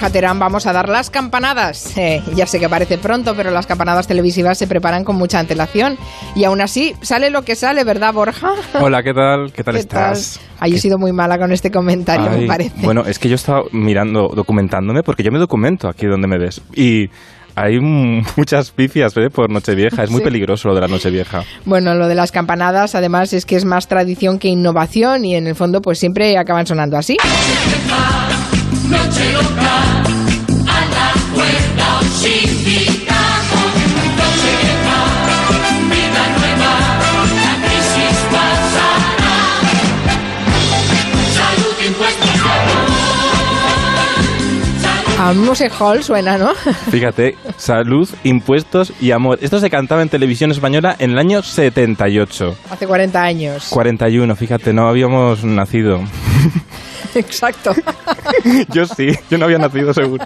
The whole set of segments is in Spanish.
Borja Terán vamos a dar las campanadas. Eh, ya sé que parece pronto, pero las campanadas televisivas se preparan con mucha antelación. Y aún así, sale lo que sale, ¿verdad, Borja? Hola, ¿qué tal? ¿Qué tal estás? Ay, he sido muy mala con este comentario, me parece. Bueno, es que yo he estado mirando, documentándome, porque yo me documento aquí donde me ves. Y hay muchas pifias ¿eh? por Nochevieja. Es muy peligroso lo de la Nochevieja. Bueno, lo de las campanadas, además, es que es más tradición que innovación y en el fondo, pues siempre acaban sonando así. Noche loca, a la puerta A Music Hall suena, ¿no? Fíjate, salud, impuestos y amor. Esto se cantaba en televisión española en el año 78. Hace 40 años. 41, fíjate, no habíamos nacido. Exacto. yo sí, yo no había nacido seguro.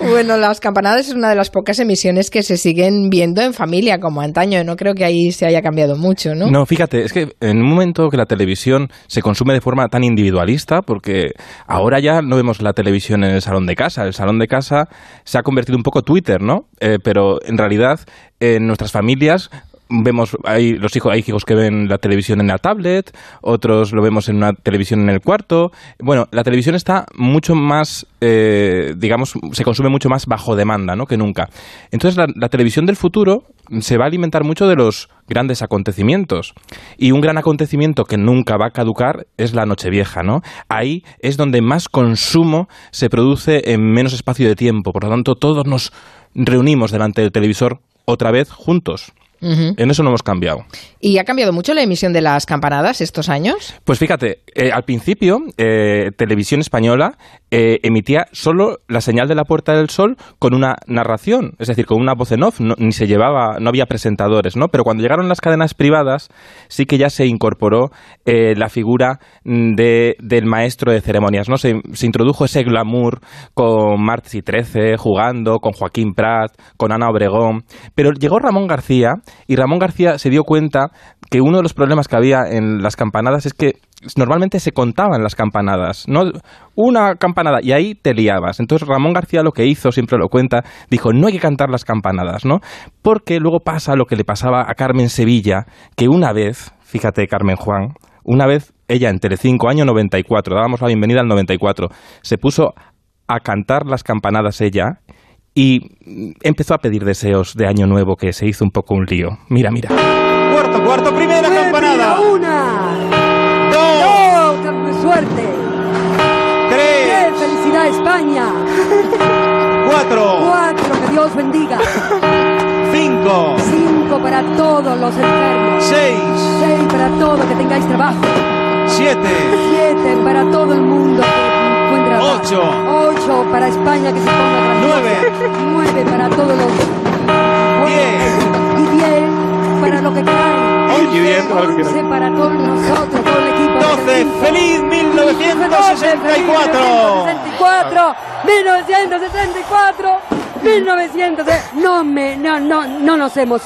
Bueno, las campanadas es una de las pocas emisiones que se siguen viendo en familia como antaño. No creo que ahí se haya cambiado mucho, ¿no? No, fíjate, es que en un momento que la televisión se consume de forma tan individualista, porque ahora ya no vemos la televisión en el salón de casa. El salón de casa se ha convertido un poco Twitter, ¿no? Eh, pero en realidad en nuestras familias vemos hay los hijos hay hijos que ven la televisión en la tablet otros lo vemos en una televisión en el cuarto. Bueno la televisión está mucho más eh, digamos se consume mucho más bajo demanda ¿no? que nunca. Entonces la, la, televisión del futuro se va a alimentar mucho de los grandes acontecimientos. Y un gran acontecimiento que nunca va a caducar es la Nochevieja ¿no? ahí es donde más consumo se produce en menos espacio de tiempo. Por lo tanto todos nos reunimos delante del televisor otra vez juntos en eso no hemos cambiado. ¿Y ha cambiado mucho la emisión de las campanadas estos años? Pues fíjate, eh, al principio, eh, Televisión Española eh, emitía solo la señal de la Puerta del Sol con una narración, es decir, con una voz en off, ni se llevaba, no había presentadores, ¿no? Pero cuando llegaron las cadenas privadas, sí que ya se incorporó la figura mm, de, del maestro de ceremonias, ¿no? Se, se introdujo ese glamour con Martes y Trece, jugando, con Joaquín Prat, con Ana Obregón, pero llegó Ramón García y Ramón García se dio cuenta que uno de los problemas que había en las campanadas es que normalmente se contaban las campanadas, no una campanada y ahí te liabas. Entonces Ramón García lo que hizo, siempre lo cuenta, dijo, "No hay que cantar las campanadas", ¿no? Porque luego pasa lo que le pasaba a Carmen Sevilla, que una vez, fíjate Carmen Juan, una vez ella en Telecinco año 94, dábamos la bienvenida al 94, se puso a cantar las campanadas ella y empezó a pedir deseos de año nuevo que se hizo un poco un lío. Mira, mira. Cuarto, cuarto, primera campanada. Una. Dos. Dos, suerte. Tres. felicidad España. Cuatro. Cuatro, que Dios bendiga. Cinco. Cinco para todos los enfermos. Seis. Seis para todos que tengáis trabajo. Siete. Siete para todo el mundo que encuentre trabajo. Ocho. Ocho para España que se ponga. Nueve. Nueve para todos los... Diez. Y diez para lo que queráis. Once. Once para todos nosotros, todo el equipo. Doce. ¡Feliz 1964! 1964, 1964, 1900. No me, no, no, no nos hemos.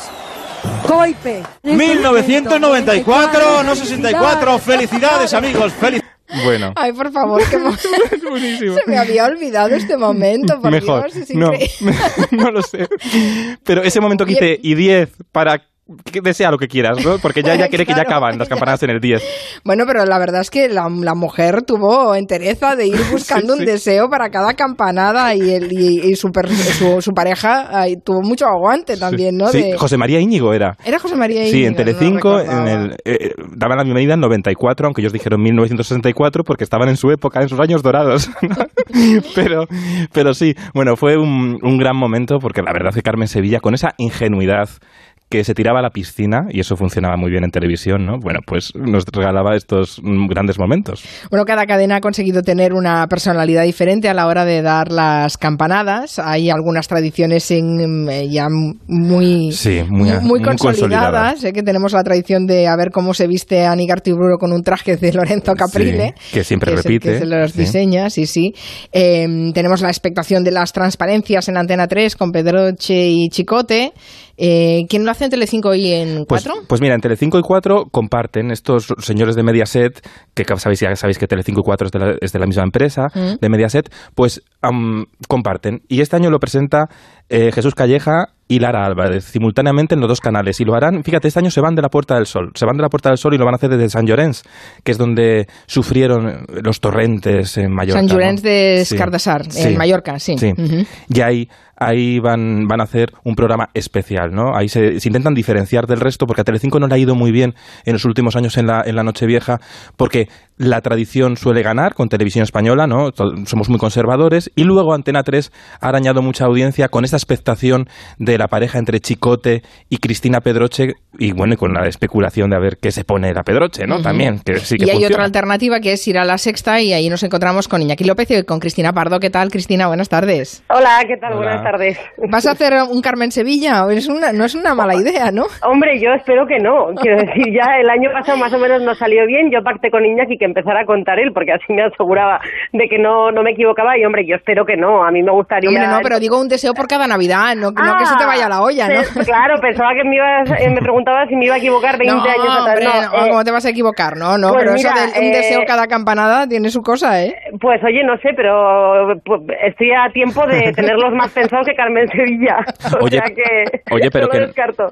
Coipe. 1994, no 64. Felicidades, amigos. Felicidades. Bueno. Ay, por favor, que es buenísimo. Se me había olvidado este momento, por Mejor. Dios, es no, no lo sé. Pero ese momento que hice y 10 para que desea lo que quieras, ¿no? Porque ya, ya quiere que ya Claro, acaban las campanadas en el 10. Bueno, pero la verdad es que la, la mujer tuvo entereza de ir buscando Sí, un sí. deseo para cada campanada y, el, y, y su, per- su, su pareja tuvo mucho aguante también, ¿no? Sí, De- José María Íñigo era. Era José María Sí, Íñigo, en no Telecinco, en recordaba. el, eh, daban la bienvenida en 94, aunque ellos dijeron 1964 porque estaban en su época, en sus años dorados. pero, pero sí, bueno, fue un, un gran momento porque la verdad es que Carmen Sevilla, con esa ingenuidad que se tiraba a la piscina, y eso funcionaba muy bien en televisión, ¿no? Bueno, pues nos regalaba estos mm, grandes momentos. Bueno, cada cadena ha conseguido tener una personalidad diferente a la hora de dar las campanadas. Hay algunas tradiciones en, eh, ya muy, Sí, muy- muy muy consolidadas. Sé que tenemos la tradición de a ver cómo se viste Anígar Tiburo con un traje de Lorenzo Caprile. Sí, que siempre repite, que se los sí. diseña, sí, sí. Eh, tenemos la expectación de las transparencias en Antena 3 con Pedroche y Chicote. Eh, ¿Quién lo hace en Telecinco y en Pues, 4? pues mira, en Telecinco y 4 comparten estos señores de Mediaset, que sabéis, ya sabéis que Telecinco y 4 es de la, es de la misma empresa, Mm. de Mediaset, pues am, comparten. Y este año lo presenta eh, Jesús Calleja y Lara Álvarez, simultáneamente en los dos canales. Y lo harán, fíjate, este año se van de la Puerta del Sol. Se van de la Puerta del Sol y lo van a hacer desde San Llorenç, que es donde sufrieron los torrentes en Mallorca. San ¿no? Llorenç de Sí. Escardassar, Sí. en Mallorca, sí. Y ahí, ahí van, van a hacer un programa especial, ¿no? Ahí se, se intentan diferenciar del resto, porque a Telecinco no le ha ido muy bien en los últimos años en la, en la Nochevieja, porque la tradición suele ganar con televisión española, ¿no? Somos muy conservadores. Y luego Antena 3 ha arañado mucha audiencia con esta expectación de la pareja entre Chicote y Cristina Pedroche, y bueno, y con la especulación de a ver qué se pone la Pedroche, ¿no? Ujú. También, que sí que y hay funciona. otra alternativa que es ir a la sexta y ahí nos encontramos con Iñaki López y con Cristina Pardo. ¿Qué tal, Cristina? Buenas tardes. Hola, ¿qué tal? Hola. Buenas tardes. ¿Vas a hacer un Carmen Sevilla? Es una, no es una mala idea, ¿no? Hombre, yo espero que no. Quiero decir, ya el año pasado más o menos nos salió bien. Yo pacté con Iñaki que empezara a contar él, porque así me aseguraba de que no, no me equivocaba. Y hombre, yo espero que no. A mí me gustaría. Hombre, no, pero digo un deseo por cada Navidad, no, no que se te vaya la olla, ¿no? Claro, pensaba que me, ibas, eh, me preguntaba si me iba a equivocar 20 no, años atrás. hombre, No, no, eh, ¿cómo te vas a equivocar? No, no, pues pero mira, eso de un eh, deseo cada campanada tiene su cosa, ¿eh? Pues oye, no sé, pero pues, estoy a tiempo de tenerlos más pensados que Carmen Sevilla. O Oye, sea que oye, pero que lo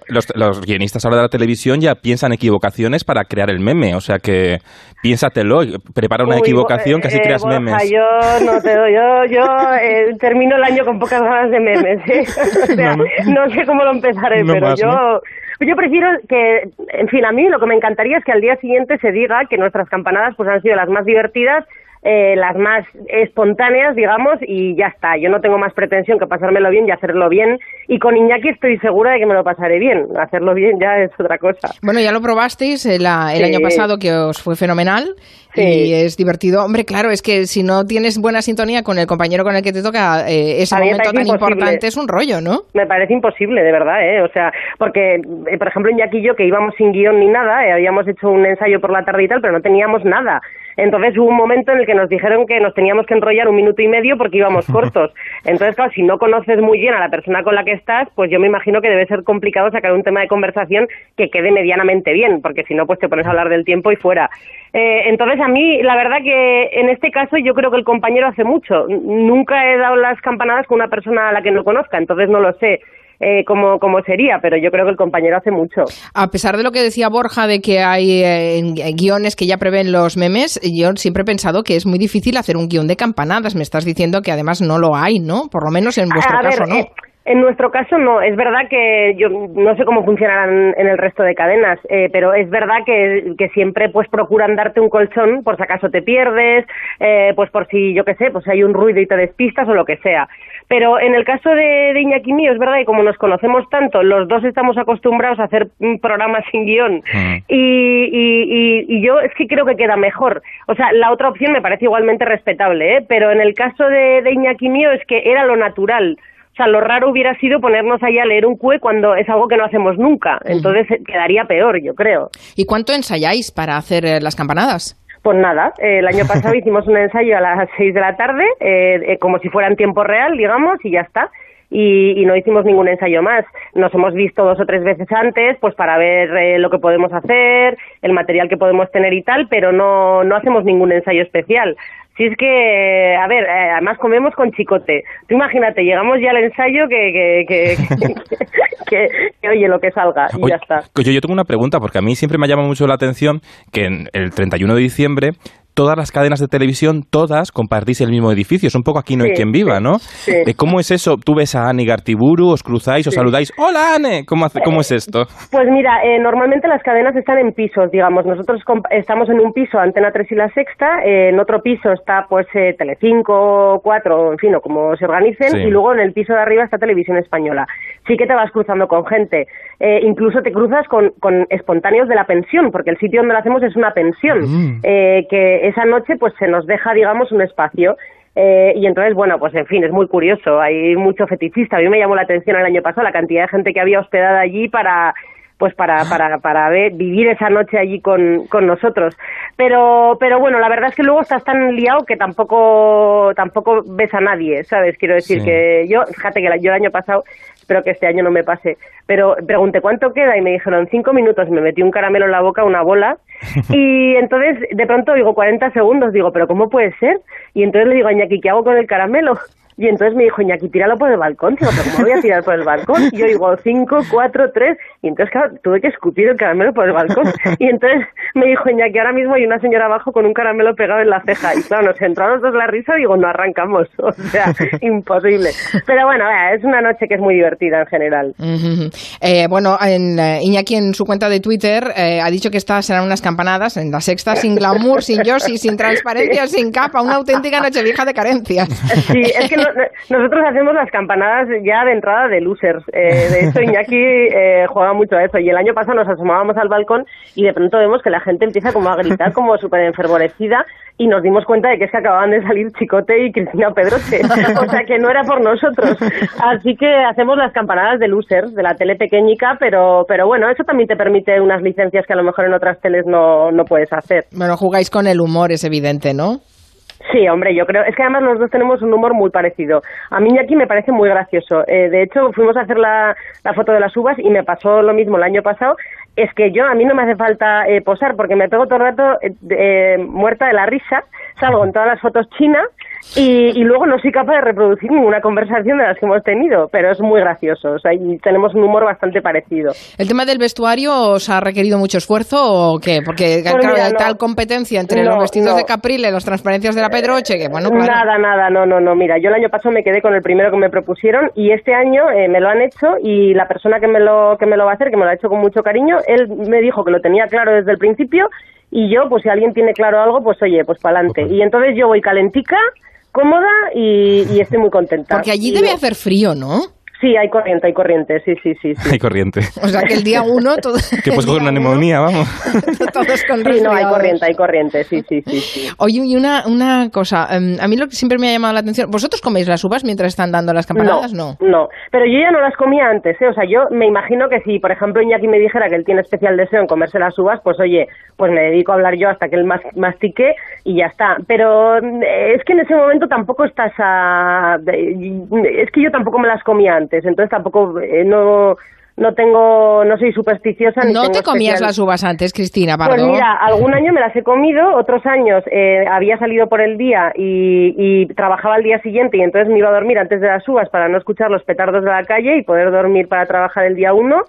los, los guionistas ahora de la televisión ya piensan equivocaciones para crear el meme, o sea que piénsatelo, prepara una Uy, equivocación que así eh, creas Borja, memes. Yo no te doy, yo, yo eh, termino el año con pocas ganas de memes. O sea, No, no, no. sé cómo lo empezaré, No pero más, yo, yo prefiero que, en fin, a mí lo que me encantaría es que al día siguiente se diga que nuestras campanadas pues han sido las más divertidas. Eh, las más espontáneas, digamos, y ya está. Yo no tengo más pretensión que pasármelo bien y hacerlo bien. Y con Iñaki estoy segura de que me lo pasaré bien. Hacerlo bien ya es otra cosa. Bueno, ya lo probasteis el, el Sí. año pasado que os fue fenomenal Sí. y es divertido. Hombre, claro, es que si no tienes buena sintonía con el compañero con el que te toca eh, ese momento tan imposible. importante es un rollo, ¿no? Me parece imposible, de verdad, ¿eh? O sea, porque, eh, por ejemplo, Iñaki y yo, que íbamos sin guion ni nada, eh, habíamos hecho un ensayo por la tarde y tal, pero no teníamos nada. Entonces hubo un momento en el que nos dijeron que nos teníamos que enrollar un minuto y medio porque íbamos cortos. Entonces, claro, si no conoces muy bien a la persona con la que estás, pues yo me imagino que debe ser complicado sacar un tema de conversación que quede medianamente bien, porque si no, pues te pones a hablar del tiempo y fuera. Eh, entonces, a mí, la verdad que en este caso yo creo que el compañero hace mucho. Nunca he dado las campanadas con una persona a la que no conozca, entonces no lo sé eh, cómo, cómo sería, pero yo creo que el compañero hace mucho. A pesar de lo que decía Borja de que hay eh, guiones que ya prevén los memes, yo siempre he pensado que es muy difícil hacer un guion de campanadas. Me estás diciendo que además no lo hay, ¿no? Por lo menos en vuestro a caso, ver, ¿no? eh, en nuestro caso no, es verdad que yo no sé cómo funcionarán en el resto de cadenas, eh, pero es verdad que, que siempre pues procuran darte un colchón por si acaso te pierdes, eh, pues por si yo qué sé, pues hay un ruido y te despistas o lo que sea. Pero en el caso de, de Iñaki mío, es verdad que como nos conocemos tanto, los dos estamos acostumbrados a hacer programas sin guion Mm. y, y, y- y yo es que creo que queda mejor. O sea, la otra opción me parece igualmente respetable, ¿eh? pero en el caso de, de Iñaki mío es que era lo natural. O sea, lo raro hubiera sido ponernos ahí a leer un cue cuando es algo que no hacemos nunca. Entonces eh, quedaría peor, yo creo. ¿Y cuánto ensayáis para hacer eh, las campanadas? Pues nada, eh, el año pasado hicimos un ensayo a las seis de la tarde, eh, eh, como si fuera en tiempo real, digamos, y ya está. Y, y no hicimos ningún ensayo más. Nos hemos visto dos o tres veces antes, pues para ver eh, lo que podemos hacer, el material que podemos tener y tal, pero no, no hacemos ningún ensayo especial. Si es que, a ver, eh, además comemos con chicote. Tú imagínate, llegamos ya al ensayo que, que, que, que, que, oye, lo que salga y Oye, ya está. Yo tengo una pregunta, porque a mí siempre me llama mucho la atención que en el 31 de diciembre todas las cadenas de televisión, todas compartís el mismo edificio. Es un poco aquí no hay Sí, quien viva, ¿no? sí. Eh, ¿Cómo es eso? Tú ves a Anne Gartiburu, os cruzáis, os saludáis. ¡Hola, Anne! ¿Cómo, hace- cómo es esto? Pues mira, eh, normalmente las cadenas están en pisos, digamos. Nosotros estamos en un piso, Antena 3 y La Sexta. eh, en otro piso está, pues, eh, Telecinco, 4, en fin, o como se organicen. Y luego en el piso de arriba está Televisión Española. Sí que te vas cruzando con gente. Eh, incluso te cruzas con, con espontáneos de la pensión, porque el sitio donde lo hacemos es una pensión. Mm. eh, que esa noche, pues, se nos deja, digamos, un espacio. Eh, y entonces, bueno, pues en fin, es muy curioso. Hay mucho fetichista. A mí me llamó la atención el año pasado la cantidad de gente que había hospedada allí para pues para, para, para ver, vivir esa noche allí con, con nosotros. Pero, pero bueno, la verdad es que luego estás tan liado que tampoco, tampoco ves a nadie, ¿sabes? Quiero decir Sí. que yo, fíjate que yo el año pasado, espero que este año no me pase, pero pregunté cuánto queda y me dijeron cinco minutos, me metí un caramelo en la boca, una bola, y entonces de pronto digo 40 segundos, digo, pero ¿cómo puede ser? Y entonces le digo a Iñaki, ¿qué hago con el caramelo? Y entonces me dijo, Iñaki, tíralo por el balcón. Digo, ¿pero cómo voy a tirar por el balcón? Y yo digo, cinco, cuatro, tres. Y entonces, claro, tuve que escupir el caramelo por el balcón. Y entonces me dijo, Iñaki, ahora mismo hay una señora abajo con un caramelo pegado en la ceja. Y claro, nos entró a los dos la risa y digo, no arrancamos. O sea, imposible. Pero bueno, es una noche que es muy divertida en general. Eh, bueno, en, eh, Iñaki en su cuenta de Twitter eh, ha dicho que estas serán unas campanadas en la sexta sin glamour, sin Yossi, sin transparencia, sin capa, una auténtica noche vieja de carencias. Sí, es que no- nosotros hacemos las campanadas ya de entrada de losers. Eh, de hecho, Iñaki eh, juega mucho a eso. Y el año pasado nos asomábamos al balcón y de pronto vemos que la gente empieza como a gritar como súper enfervorecida y nos dimos cuenta de que es que acababan de salir Chicote y Cristina Pedroche. O sea, que no era por nosotros. Así que hacemos las campanadas de losers, de la tele pequeñica, pero, pero bueno, eso también te permite unas licencias que a lo mejor en otras teles no, no puedes hacer. Bueno, jugáis con el humor, es evidente, ¿no? Sí, hombre, yo creo. Es que además los dos tenemos un humor muy parecido. A mí aquí me parece muy gracioso. Eh, de hecho, fuimos a hacer la, la foto de las uvas y me pasó lo mismo el año pasado. Es que yo, a mí no me hace falta eh, posar porque me pego todo el rato eh, eh, muerta de la risa, salgo en todas las fotos chinas y, y luego no soy capaz de reproducir ninguna conversación de las que hemos tenido, pero es muy gracioso. O sea, y tenemos un humor bastante parecido. ¿El tema del vestuario os ha requerido mucho esfuerzo o qué? Porque Pues claro, mira, hay no. tal competencia entre No, los vestidos no. de Caprile, las transparencias de la Pedroche, que bueno, claro. Nada, nada, no, no, no. Mira, yo el año pasado me quedé con el primero que me propusieron y este año eh, me lo han hecho y la persona que me lo que me lo va a hacer, que me lo ha hecho con mucho cariño, él me dijo que lo tenía claro desde el principio y yo, pues si alguien tiene claro algo, pues oye, pues para adelante. Y entonces yo voy calentica, cómoda y, y estoy muy contenta. Porque allí Y- debe hacer frío, ¿no? Sí, hay corriente, hay corriente, sí, sí, sí. sí. Hay corriente. O sea que el día uno... Todo, Que puedes coger una uno, neumonía, vamos. Todos con Sí, no, hay corriente, hay corriente, sí, sí, sí. sí. Oye, y una, una cosa, em, a mí lo que siempre me ha llamado la atención, ¿vosotros coméis las uvas mientras están dando las campanadas? No. No, pero yo ya no las comía antes, ¿eh? O sea, yo me imagino que si, por ejemplo, Iñaki me dijera que él tiene especial deseo en comerse las uvas, pues oye, pues me dedico a hablar yo hasta que él mas- mastique y ya está. Pero eh, es que en ese momento tampoco estás a... Es que yo tampoco me las comía antes, entonces tampoco, eh, no... No tengo, no soy supersticiosa. ni ¿No tengo te comías especial- las uvas antes, Cristina pues mira, algún año me las he comido, otros años eh, había salido por el día y, y trabajaba al día siguiente y entonces me iba a dormir antes de las uvas para no escuchar los petardos de la calle y poder dormir para trabajar el día uno.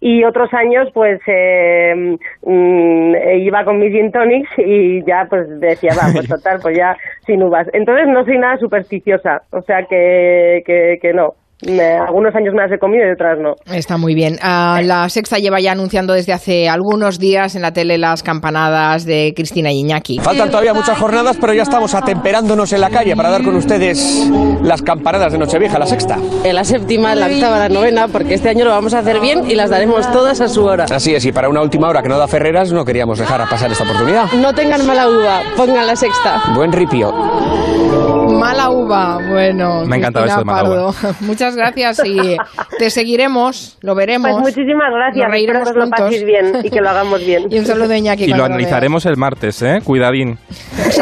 Y otros años, pues, eh, mm, iba con mis gin tonics y ya, pues, decía, va, pues total, pues ya sin uvas. Entonces no soy nada supersticiosa, o sea que, que, que no. Algunos años me las he comido y otras no. Está muy bien. Ah, la Sexta lleva ya anunciando desde hace algunos días en la tele las campanadas de Cristina y Iñaki. Faltan todavía muchas jornadas, pero ya estamos atemperándonos en la calle para dar con ustedes las campanadas de Nochevieja, la sexta. En la séptima, la octava, la novena, porque este año lo vamos a hacer bien y las daremos todas a su hora. Así es, y para una última hora que no da Ferreras, no queríamos dejar a pasar esta oportunidad. No tengan mala uva, pongan la sexta. Buen ripio. Mala uva, bueno. Me ha encantado eso de mala Pardo. Muchas gracias y te seguiremos, lo veremos. Pues muchísimas gracias. Nos reiremos Espero que os lo juntos. paséis bien y que lo hagamos bien. Y un saludo de Iñaki. Y lo analizaremos el martes, ¿eh? Cuidadín.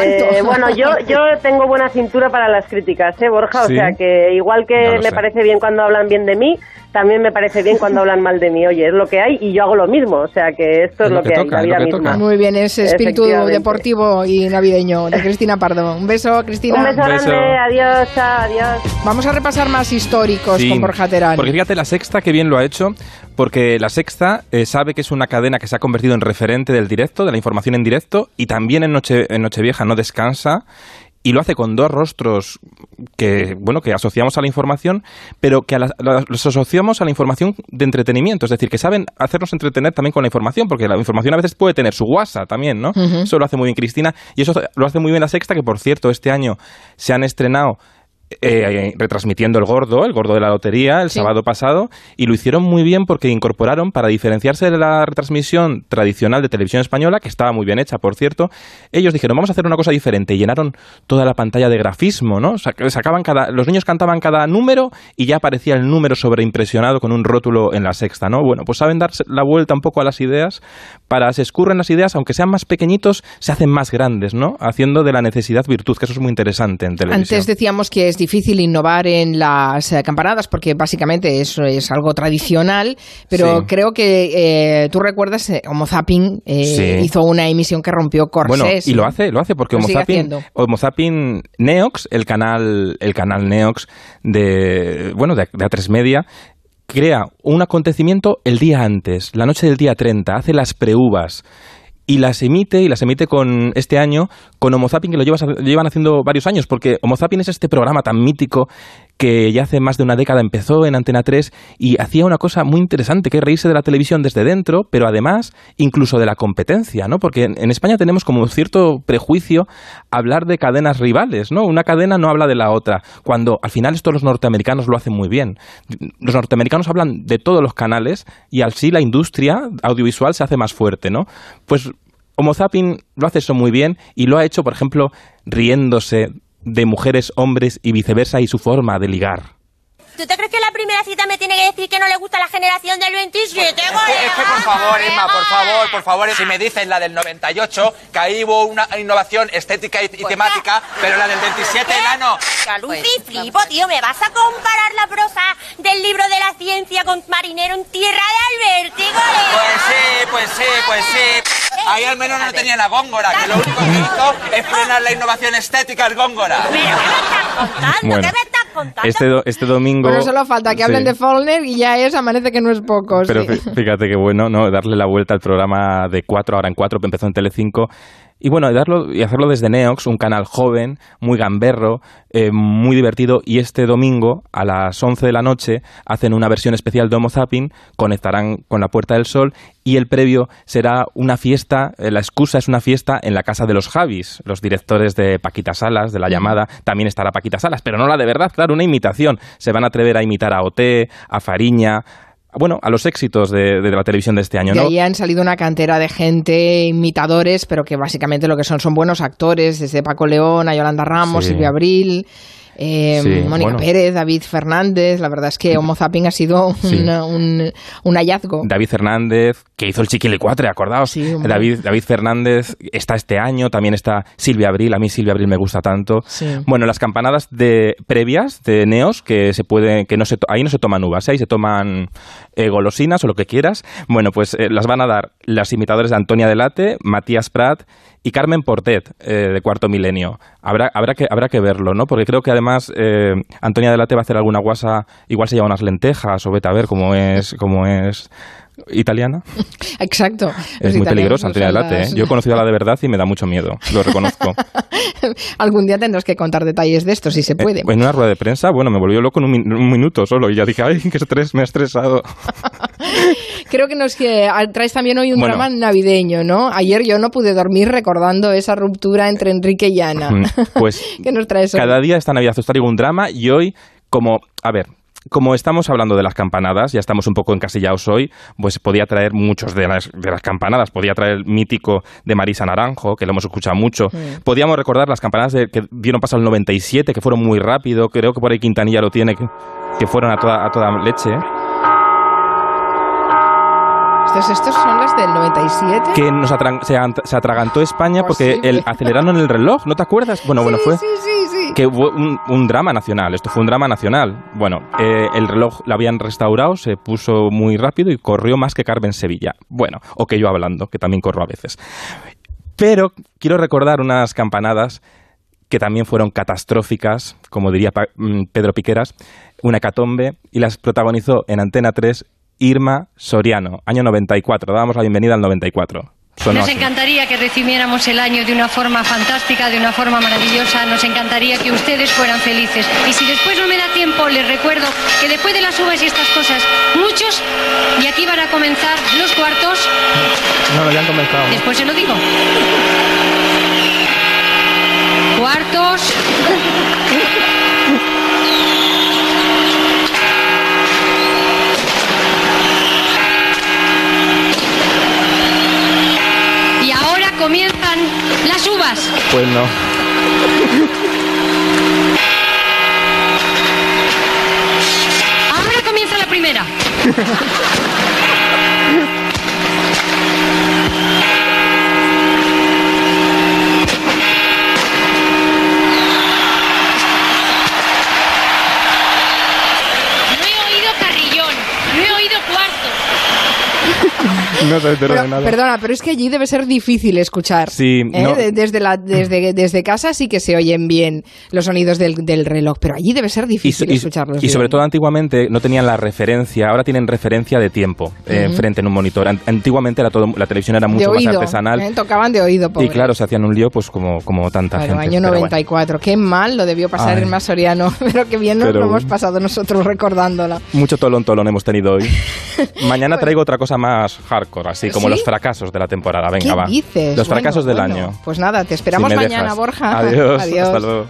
Eh, bueno, yo, yo tengo buena cintura para las críticas, ¿eh, Borja? O Sí. sea que igual que lo me sé. parece bien cuando hablan bien de mí, también me parece bien cuando hablan mal de mí. Oye, es lo que hay y yo hago lo mismo. O sea que esto es, Es lo lo que que, hay, toca, la es lo vida que misma. toca. Muy bien, ese espíritu deportivo y navideño de Cristina Pardo. Un beso, Cristina. Un beso Beso. grande, adiós, chao, adiós. Vamos a repasar más históricos Sí, con Borja Terán. Porque fíjate, la sexta que bien lo ha hecho, porque la sexta eh, sabe que es una cadena que se ha convertido en referente del directo, de la información en directo, y también en, Noche, en Nochevieja no descansa. Y lo hace con dos rostros que, bueno, que asociamos a la información, pero que a la- los asociamos a la información de entretenimiento. Es decir, que saben hacernos entretener también con la información, porque la información a veces puede tener su WhatsApp también, ¿no? Eso lo hace muy bien Cristina. Y eso lo hace muy bien la sexta, que por cierto, este año se han estrenado eh, retransmitiendo el gordo, el gordo de la lotería, el sábado pasado, y lo hicieron muy bien porque incorporaron, para diferenciarse de la retransmisión tradicional de televisión española, que estaba muy bien hecha, por cierto, ellos dijeron, vamos a hacer una cosa diferente, y llenaron toda la pantalla de grafismo, ¿no? Sac- Sacaban cada, los niños cantaban cada número y ya aparecía el número sobreimpresionado con un rótulo en la sexta, ¿no? Bueno, pues saben dar la vuelta un poco a las ideas, para se escurren las ideas, aunque sean más pequeñitos, se hacen más grandes, ¿no? Haciendo de la necesidad virtud, que eso es muy interesante en televisión. Antes decíamos que es difícil innovar en las eh, campanadas porque básicamente eso es algo tradicional, pero Sí. creo que eh, tú recuerdas eh, Homo Zapping eh, Sí. hizo una emisión que rompió corsés. Bueno, y lo hace, lo hace porque Lo Homo Zapping. Homo Zapping Neox, el canal, el canal Neox de, bueno, de, de A3 Media, crea un acontecimiento el día antes, la noche del día 30, hace las preuvas y las emite, y las emite con este año con Homo Zapping, que lo, lo llevan haciendo varios años, porque Homo Zapping es este programa tan mítico que ya hace más de una década empezó en Antena 3 y hacía una cosa muy interesante, que reírse de la televisión desde dentro, pero además incluso de la competencia, ¿no? Porque en, en España tenemos como cierto prejuicio hablar de cadenas rivales, ¿no? Una cadena no habla de la otra, cuando al final esto los norteamericanos lo hacen muy bien. Los norteamericanos hablan de todos los canales y así la industria audiovisual se hace más fuerte, ¿no? Pues Homo Zapping lo hace eso muy bien y lo ha hecho, por ejemplo, riéndose de mujeres, hombres y viceversa y su forma de ligar. ¿Tú te crees que la primera cita me tiene que decir que no le gusta la generación del 27, Es que, es que, por favor, Emma, por favor, por favor, si me dicen la del 98, que ahí hubo una innovación estética y, y temática, pero la del 27, enano. Lucy, flipo, tío, ¿me vas a comparar la prosa del libro de la ciencia con Marinero en Tierra de Alberti? Pues sí, pues sí, pues sí. Ahí al menos no tenía la góngora, que lo único que hizo es frenar la innovación estética el góngora. ¿Pero qué me estás contando? Bueno, ¿Qué me estás contando? Este, do- este domingo... Bueno, solo falta que hablen Sí. de Faulkner y ya es, amanece que no es poco. Pero sí. fíjate que bueno, ¿no? Darle la vuelta al programa de 4, ahora en 4, que empezó en Telecinco. Y bueno, darlo, y hacerlo desde Neox, un canal joven, muy gamberro, eh, muy divertido. Y este domingo, a las 11 de la noche, hacen una versión especial de Homo Zapping, conectarán con la Puerta del Sol. Y el previo será una fiesta, eh, la excusa es una fiesta en la casa de los Javis, los directores de Paquita Salas, de La Llamada. También estará Paquita Salas, pero no la de verdad, claro, una imitación. Se van a atrever a imitar a Oté, a Fariña, bueno, a los éxitos de, de la televisión de este año, De ¿no? ahí han salido una cantera de gente, imitadores, pero que básicamente lo que son son buenos actores, desde Paco León a Yolanda Ramos, Sí. Silvia Abril, eh, Sí, Mónica bueno. Pérez, David Fernández. La verdad es que Homo Zapping ha sido Sí. un, un hallazgo. David Fernández, que hizo el Chiquilicuatre, acordaos. Sí. David, David Fernández está este año, también está Silvia Abril, a mí Silvia Abril me gusta tanto. Bueno, las campanadas de previas de Neos, que se puede, que no se, ahí no se toman uvas, ¿eh? ahí se toman eh, golosinas o lo que quieras. Bueno, pues eh, las van a dar las imitadoras de Antonia Delate, Matías Prat y Carmen Portet, eh, de Cuarto Milenio. Habrá, habrá, que, habrá que verlo, ¿no? Porque creo que además eh, Antonia Delate va a hacer alguna guasa, igual se lleva unas lentejas o vete a ver cómo es, cómo es italiana. Exacto. Es muy peligrosa Antonia Delate. ¿eh? Yo he conocido a la de verdad y me da mucho miedo, lo reconozco. Algún día tendrás que contar detalles de esto, si se puede. Eh, en una rueda de prensa, bueno, me volvió loco en un, min- un minuto solo y ya dije, ay, qué estrés, me ha estresado. Creo que nos que ah, traes también hoy un Bueno. drama navideño, ¿no? Ayer yo no pude dormir recordando esa ruptura entre Enrique y Ana. Mm, Pues ¿Qué nos traes hoy? cada día esta Navidad os traigo un drama y hoy, como, a ver, como estamos hablando de las campanadas, ya estamos un poco encasillados hoy, pues podía traer muchos de las, de las campanadas. Podía traer el mítico de Marisa Naranjo, que lo hemos escuchado mucho. Podíamos recordar las campanadas de, que dieron paso al 97, que fueron muy rápido. Creo que por ahí Quintanilla lo tiene, que, que fueron a toda, a toda leche. Estos, estos son las del 97. Que nos atran- se, ant- se atragantó España porque Posible. el, aceleraron el reloj, ¿no te acuerdas? Bueno, bueno, fue... Sí, sí, sí. que hubo un, un drama nacional. Esto fue un drama nacional. Bueno, eh, el reloj lo habían restaurado, se puso muy rápido y corrió más que Carmen Sevilla. Bueno, o que yo hablando, que también corro a veces. Pero quiero recordar unas campanadas que también fueron catastróficas, como diría mm, Pedro Piqueras, una hecatombe, y las protagonizó en Antena 3 Irma Soriano, año 94. Dábamos la bienvenida al 94. Sonó Nos así. encantaría que recibiéramos el año de una forma fantástica, de una forma maravillosa. Nos encantaría que ustedes fueran felices. Y si después no me da tiempo, les recuerdo que después de las uvas y estas cosas, muchos, y aquí van a comenzar los cuartos, No, no, ya han comenzado. después se lo digo. Cuartos. comienzan las uvas. Pues no. Ahora comienza la primera. No Pero, de nada. perdona, pero es que allí debe ser difícil escuchar. Sí, ¿eh? no. De- desde, la, desde, desde casa sí que se oyen bien los sonidos del, del reloj, pero allí debe ser Y, difícil y- escucharlos. y sobre bien. todo antiguamente no tenían la referencia, ahora tienen referencia de tiempo eh, Ujú. enfrente en un monitor. An- Antiguamente era todo, la televisión era de mucho más oído, artesanal ¿eh? tocaban de oído, y pobre. claro, se hacían un lío pues como, como tanta gente. año pero bueno. 94. Qué mal lo debió pasar Ay. el más Soriano, pero qué bien nos Pero lo hemos bueno. pasado nosotros recordándola. Mucho tolón tolón hemos tenido hoy. Mañana traigo otra cosa más hardcore, así como ¿Sí? los fracasos de la temporada. Venga, ¿Qué va. dices? Los Bueno, fracasos del bueno. año. Pues nada, te esperamos Si mañana, dejas. Borja. Adiós. Adiós. Hasta luego.